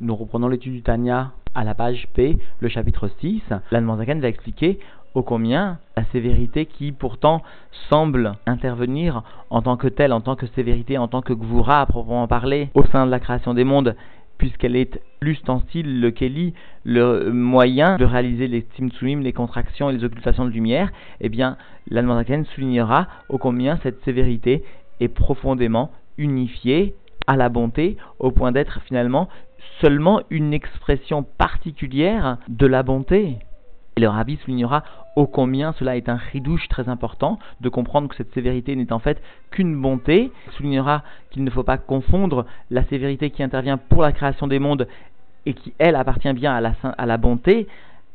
Nous reprenons l'étude du Tanya à la page P, le chapitre 6. L'Anne va expliquer ô combien la sévérité qui pourtant semble intervenir en tant que telle, en tant que sévérité, en tant que gvura à proprement parler, au sein de la création des mondes, puisqu'elle est l'ustensile, le keli, le moyen de réaliser les tzimtzumim, les contractions et les occultations de lumière, eh bien, l'Anne soulignera ô combien cette sévérité est profondément unifiée à la bonté, au point d'être finalement seulement une expression particulière de la bonté. Et le rabbi soulignera ô combien cela est un chidouche très important de comprendre que cette sévérité n'est en fait qu'une bonté. Il soulignera qu'il ne faut pas confondre la sévérité qui intervient pour la création des mondes et qui, elle, appartient bien à la, à la bonté,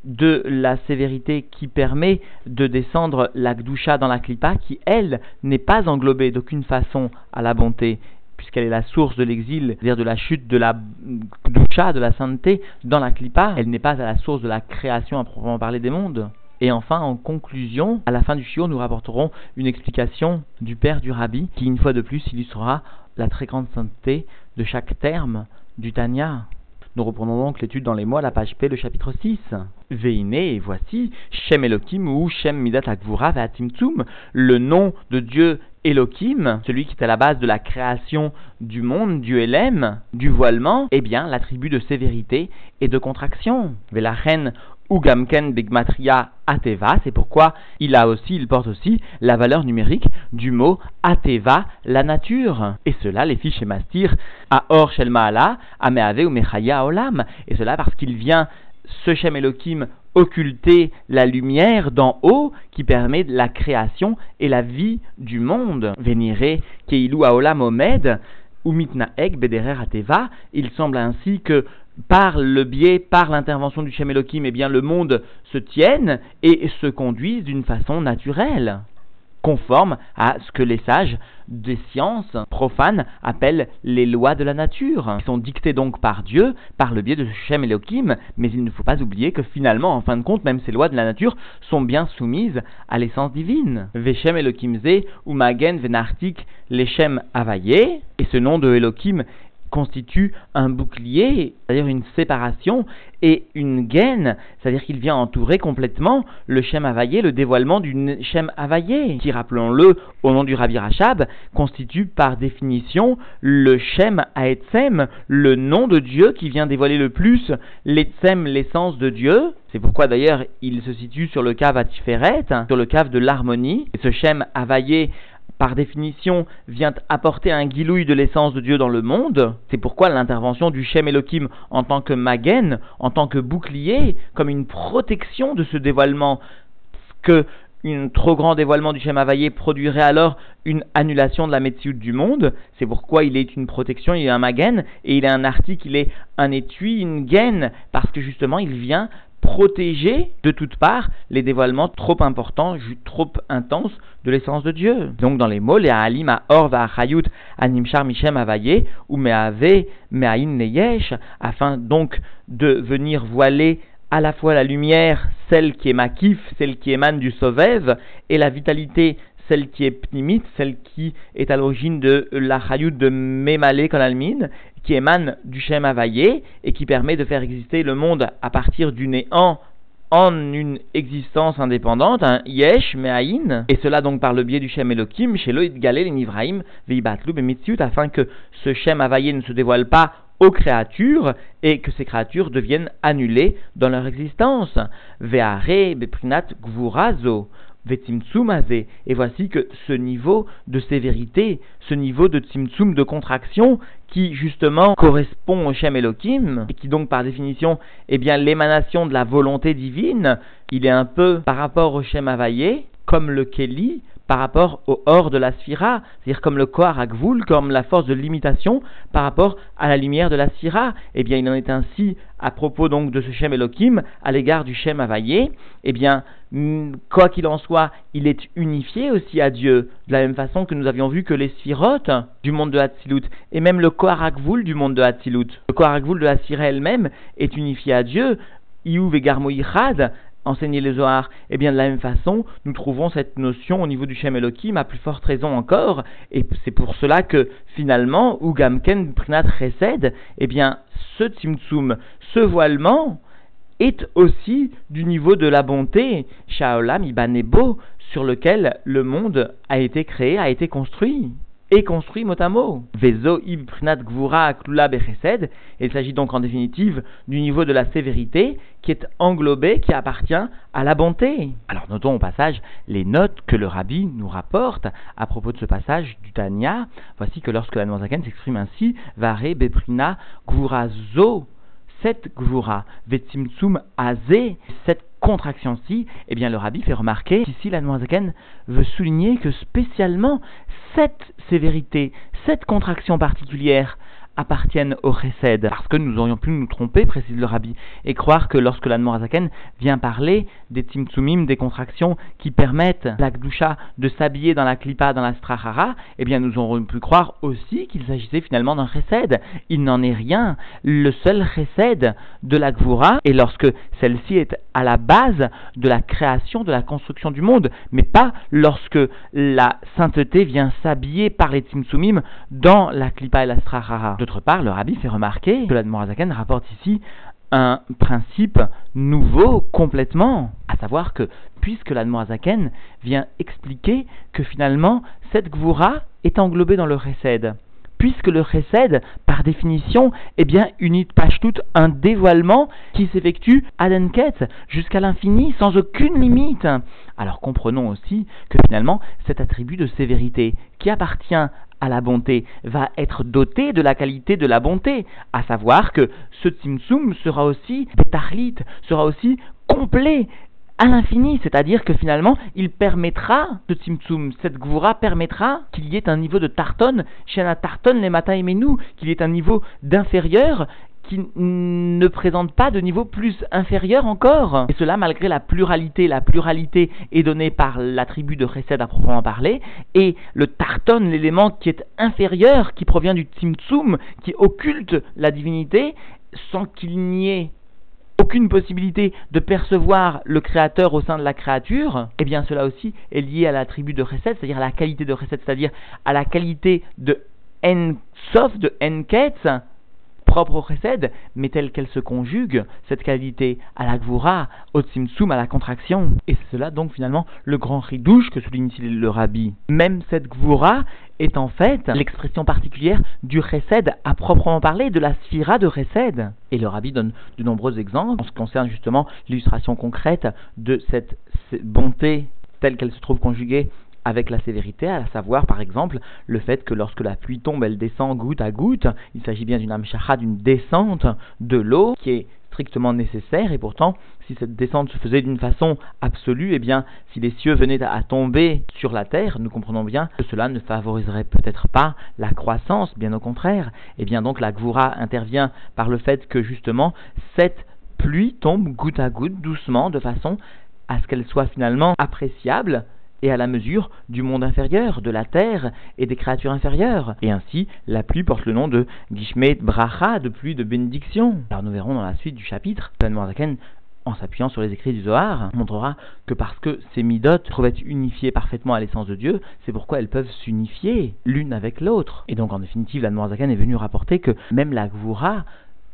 de la sévérité qui permet de descendre la gdoucha dans la klipa, qui elle n'est pas englobée d'aucune façon à la bonté puisqu'elle est la source de l'exil, c'est-à-dire de la chute de la doucha, de la sainteté dans la clipa, elle n'est pas à la source de la création à proprement parler des mondes. Et enfin, en conclusion, à la fin du shiur, nous rapporterons une explication du père du rabbi qui, une fois de plus, illustrera la très grande sainteté de chaque terme du Tanya. Nous reprenons donc l'étude dans les mois, la page P, le chapitre 6. Veine, et voici, Shem Elohim ou Shem Midat Akvura Ve'atimtzum, le nom de Dieu Elohim, celui qui est à la base de la création du monde, du Elem, du voilement, eh bien, l'attribut de sévérité et de contraction. Velachen Ugamken Bigmatria Ateva, c'est pourquoi il a aussi, il porte aussi la valeur numérique du mot Ateva, la nature. Et cela, les fiches Mastir, à Or Shelmaala, Ameave ou Mechaya Olam. Et cela parce qu'il vient, ce Shem Elohim, occulter la lumière d'en haut qui permet la création et la vie du monde. Venire Keilu Aolam Omed, Umitna Ek Bederer Ateva, il semble ainsi que par le biais, par l'intervention du Shem Elohim, eh bien, le monde se tienne et se conduise d'une façon naturelle, conforme à ce que les sages des sciences profanes appellent les lois de la nature, qui sont dictées donc par Dieu, par le biais de Shem Elohim, mais il ne faut pas oublier que finalement, en fin de compte, même ces lois de la nature sont bien soumises à l'essence divine. Veshem Elohim Ze, ou Magen Venartik, Leshem Avaye, et ce nom de Elohim constitue un bouclier, c'est-à-dire une séparation, et une gaine, c'est-à-dire qu'il vient entourer complètement le Shem Havaillé, le dévoilement du Shem Havaillé, qui, rappelons-le, au nom du Rabbi Rachab, constitue par définition le Shem Haetzem, le nom de Dieu qui vient dévoiler le plus l'Etzem, l'essence de Dieu. C'est pourquoi d'ailleurs il se situe sur le cave Atiferet, sur le cave de l'harmonie. Et ce Shem Havaillé par définition, vient apporter un guilouille de l'essence de Dieu dans le monde. C'est pourquoi l'intervention du Shem Elohim en tant que magen, en tant que bouclier, comme une protection de ce dévoilement, que un trop grand dévoilement du Shem Havaïe produirait alors une annulation de la médecine du monde. C'est pourquoi il est une protection, il est un magen, et il est un article, il est un étui, une gaine, parce que justement il vient protéger de toutes parts les dévoilements trop importants, trop intenses de l'essence de Dieu. Donc dans les mots, les alim a or va chayut animchar mishem avaye ou meave meain neyesh, afin donc de venir voiler à la fois la lumière, celle qui est makif, celle qui émane du sauvève, et la vitalité, celle qui est pnimite, celle qui est à l'origine de la chayut de Memale Konalmin, qui émane du Shem Havaye et qui permet de faire exister le monde à partir du néant en une existence indépendante, un yesh me'aïn, et cela donc par le biais du Shem Elohim, chez Loïd Galel et Nivraim, Veibatlu et afin que ce Shem Havaye ne se dévoile pas aux créatures et que ces créatures deviennent annulées dans leur existence. Ve'are beprinat gvurazo. Et voici que ce niveau de sévérité, ce niveau de tzimtzum, de contraction, qui justement correspond au Shem Elohim, et qui donc par définition est bien l'émanation de la volonté divine, il est un peu par rapport au Shem Havaye, comme le Keli, par rapport au hors de la sphira, c'est-à-dire comme le Agvul, comme la force de limitation par rapport à la lumière de la sphira. Eh bien, il en est ainsi à propos donc de ce Shem Elohim à l'égard du Shem Havaye. Eh bien, mm, quoi qu'il en soit, il est unifié aussi à Dieu, de la même façon que nous avions vu que les sphirotes du monde de Hatzilut et même le Agvul du monde de Hatzilut, le Agvul de la sphira elle-même est unifié à Dieu. Iou Vegarmo enseigner les Zohar, eh bien de la même façon, nous trouvons cette notion au niveau du Shem Elohim à plus forte raison encore, et c'est pour cela que finalement, Ugamken Prinat Chesed, eh bien ce Tzimtzum, ce voilement, est aussi du niveau de la bonté, Shaolam Ibanebo, sur lequel le monde a été créé, a été construit et construit mot à mot. Il s'agit donc en définitive du niveau de la sévérité qui est englobé, qui appartient à la bonté. Alors notons au passage les notes que le rabbi nous rapporte à propos de ce passage du Tanya. Voici que lorsque la Noazaken s'exprime ainsi, vare beprina gvura zo cette gvura, vetzimtsum azé, cette contraction-ci, eh bien le rabbi fait remarquer qu'ici la Noazaken veut souligner que spécialement cette sévérité, cette contraction particulière appartiennent au Chesed. Parce que nous aurions pu nous tromper, précise le rabbi, et croire que lorsque l'Anmorazaken vient parler des Tzimtzumim, des contractions qui permettent la Gdusha de s'habiller dans la Klippa, dans la Strahara, eh bien nous aurions pu croire aussi qu'il s'agissait finalement d'un Chesed. Il n'en est rien. Le seul Chesed de la Gvura est lorsque celle-ci est à la base de la création, de la construction du monde, mais pas lorsque la sainteté vient s'habiller par les Tzimtzumim dans la Klippa et la Strahara. D'autre part, le rabbi fait remarquer que l'Admorazaken rapporte ici un principe nouveau complètement, à savoir que puisque l'Admorazaken vient expliquer que finalement cette Gvura est englobée dans le Chesed, puisque le Chesed, par définition, est bien une tout un dévoilement qui s'effectue à l'enquête, jusqu'à l'infini, sans aucune limite. Alors comprenons aussi que finalement, cet attribut de sévérité qui appartient à la bonté va être doté de la qualité de la bonté, à savoir que ce Tzimtzum sera aussi bétarlit, sera aussi complet, à l'infini, c'est-à-dire que finalement, il permettra, ce Tzimtzum, cette Gvura permettra qu'il y ait un niveau de Tarton, la Tarton, les Mata et qu'il y ait un niveau d'inférieur qui ne présente pas de niveau plus inférieur encore. Et cela malgré la pluralité. La pluralité est donnée par l'attribut de Chesed à proprement parler, et le Tarton, l'élément qui est inférieur, qui provient du Tzimtzum, qui occulte la divinité, sans qu'il n'y ait aucune possibilité de percevoir le créateur au sein de la créature, eh bien cela aussi est lié à l'attribut de Chesed, c'est-à-dire à la qualité de Chesed, c'est-à-dire à la qualité de En-Sof, de En-Ketz, propre au mais telle qu'elle se conjugue, cette qualité à la Gvura, au Tzimtzum, à la contraction. Et c'est cela donc finalement le grand ridouche que souligne le Rabbi. Même cette Gvura est en fait l'expression particulière du Chesed à proprement parler, de la sphira de Chesed. Et le Rabbi donne de nombreux exemples en ce qui concerne justement l'illustration concrète de cette bonté telle qu'elle se trouve conjuguée avec la sévérité, à savoir par exemple le fait que lorsque la pluie tombe, elle descend goutte à goutte. Il s'agit bien d'une amshacha, d'une descente de l'eau qui est strictement nécessaire et pourtant si cette descente se faisait d'une façon absolue, eh bien si les cieux venaient à tomber sur la terre, nous comprenons bien que cela ne favoriserait peut-être pas la croissance, bien au contraire. Et eh bien donc la Gvura intervient par le fait que justement cette pluie tombe goutte à goutte, doucement, de façon à ce qu'elle soit finalement appréciable et à la mesure du monde inférieur, de la terre et des créatures inférieures. Et ainsi, la pluie porte le nom de Gishmet Bracha, de pluie de bénédiction. Alors nous verrons dans la suite du chapitre, Zaken en s'appuyant sur les écrits du Zohar, montrera que parce que ces midotes peuvent être unifiées parfaitement à l'essence de Dieu, c'est pourquoi elles peuvent s'unifier l'une avec l'autre. Et donc en définitive, la Zaken est venue rapporter que même la Gvura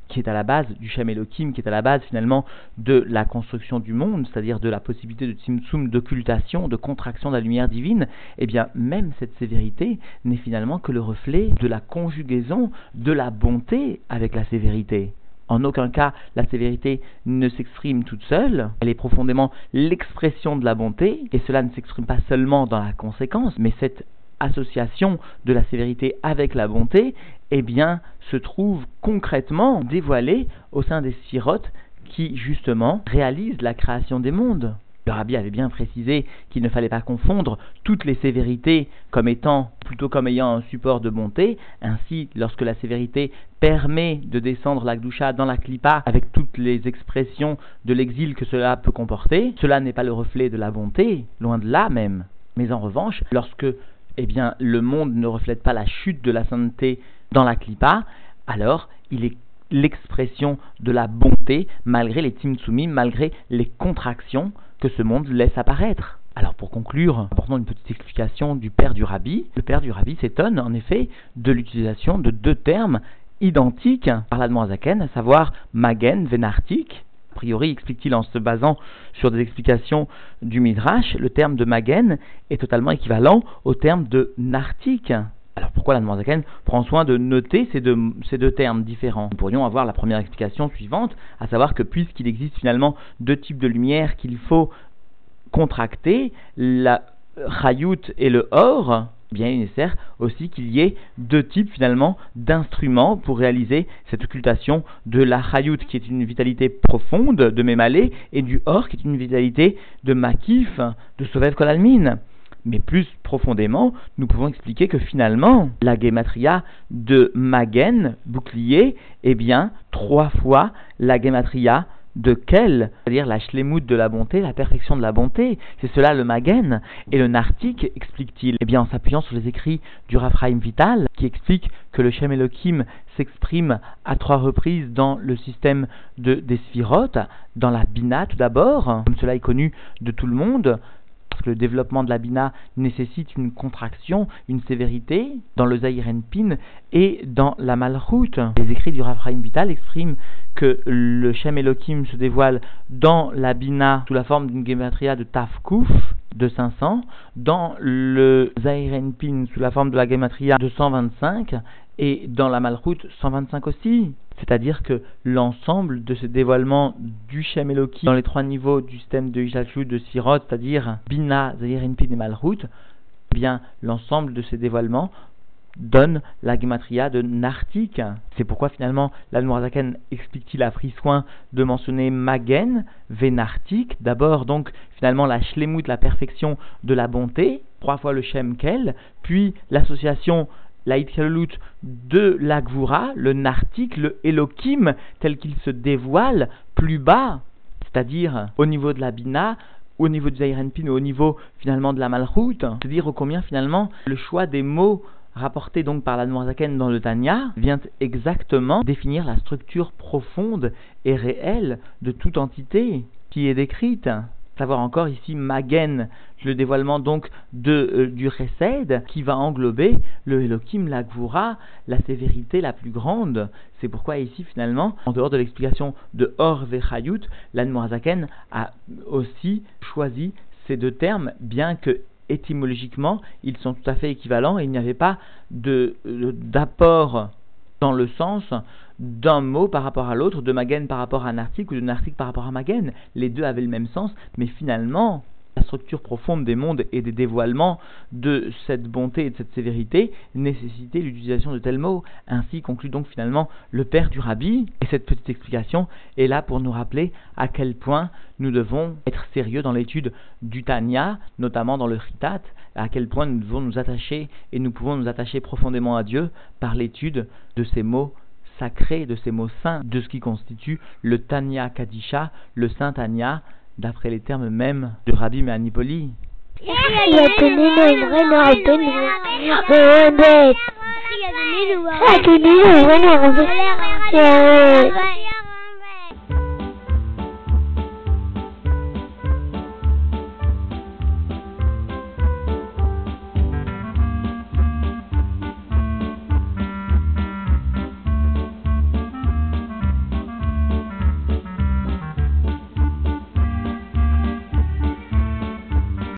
qui est à la base du Shem qui est à la base finalement de la construction du monde, c'est-à-dire de la possibilité de Tzimtzum, d'occultation, de contraction de la lumière divine, eh bien même cette sévérité n'est finalement que le reflet de la conjugaison de la bonté avec la sévérité. En aucun cas, la sévérité ne s'exprime toute seule, elle est profondément l'expression de la bonté, et cela ne s'exprime pas seulement dans la conséquence, mais cette association de la sévérité avec la bonté, eh bien, se trouve concrètement dévoilée au sein des sirotes qui, justement, réalisent la création des mondes. Le rabbi avait bien précisé qu'il ne fallait pas confondre toutes les sévérités comme étant plutôt comme ayant un support de bonté. Ainsi, lorsque la sévérité permet de descendre la gdoucha dans la clipa avec toutes les expressions de l'exil que cela peut comporter, cela n'est pas le reflet de la bonté, loin de là même. Mais en revanche, lorsque eh bien, le monde ne reflète pas la chute de la sainteté dans la clipa, alors il est l'expression de la bonté malgré les timtsumi, malgré les contractions que ce monde laisse apparaître. Alors pour conclure, apportons une petite explication du père du rabbi. Le père du rabbi s'étonne en effet de l'utilisation de deux termes identiques par la Zaken, à savoir magen, vénartique. A priori, explique-t-il en se basant sur des explications du Midrash, le terme de magen est totalement équivalent au terme de nartique. Alors pourquoi la Zaken prend soin de noter ces deux, ces deux termes différents? Nous pourrions avoir la première explication suivante, à savoir que puisqu'il existe finalement deux types de lumière qu'il faut contracter, la Chayut et le Or, bien nécessaire aussi qu'il y ait deux types finalement d'instruments pour réaliser cette occultation de la Chayut qui est une vitalité profonde de Mémalé et du Or qui est une vitalité de Makif, de Sovet Kolalmin. Mais plus profondément, nous pouvons expliquer que finalement, la gematria de Magen, bouclier, est bien trois fois la gematria de quel C'est-à-dire la shlemut de la bonté, la perfection de la bonté. C'est cela le Magen. Et le Nartik, explique-t-il Eh bien, en s'appuyant sur les écrits du Raphaim Vital, qui explique que le Shem Elohim s'exprime à trois reprises dans le système de, des dans la Bina tout d'abord, comme cela est connu de tout le monde, que le développement de la bina nécessite une contraction, une sévérité dans le Pin et dans la malroute. Les écrits du Raphaïm Vital expriment que le Shem Elohim se dévoile dans la bina sous la forme d'une gematria de Tafkouf de 500, dans le Pin sous la forme de la gematria de 125 et dans la malroute 125 aussi. C'est-à-dire que l'ensemble de ce dévoilement du Shem Elohim dans les trois niveaux du système de Ishachlut de Sirot, c'est-à-dire Bina, Zahir, et Malchut, eh bien l'ensemble de ces dévoilements donne la gematria de Nartik. C'est pourquoi finalement l'Almorazaken explique-t-il a pris soin de mentionner Magen, Venartik, d'abord donc finalement la Shlemut, la perfection de la bonté, trois fois le Shem Kel, puis l'association la de la le Nartik, le Elohim, tel qu'il se dévoile plus bas, c'est-à-dire au niveau de la Bina, au niveau du Zairenpin, au niveau finalement de la Malchut, c'est-à-dire combien finalement le choix des mots rapportés donc par la Noirzaken dans le Tanya vient exactement définir la structure profonde et réelle de toute entité qui est décrite savoir encore ici Magen, le dévoilement donc de, euh, du Resed, qui va englober le Elohim, la Gvura, la sévérité la plus grande. C'est pourquoi ici finalement, en dehors de l'explication de Or Vechayut, l'Anmoazaken a aussi choisi ces deux termes, bien que étymologiquement ils sont tout à fait équivalents il n'y avait pas d'apport dans le sens d'un mot par rapport à l'autre, de Magen par rapport à un article ou d'un article par rapport à Magen. Les deux avaient le même sens, mais finalement, la structure profonde des mondes et des dévoilements de cette bonté et de cette sévérité nécessitait l'utilisation de tels mots. Ainsi conclut donc finalement le père du rabbi. Et cette petite explication est là pour nous rappeler à quel point nous devons être sérieux dans l'étude du Tanya, notamment dans le Ritat, à quel point nous devons nous attacher et nous pouvons nous attacher profondément à Dieu par l'étude de ces mots sacrés, de ces mots saints, de ce qui constitue le Tanya Kadisha, le Saint Tanya, d'après les termes mêmes de Rabbi Mehanipoli.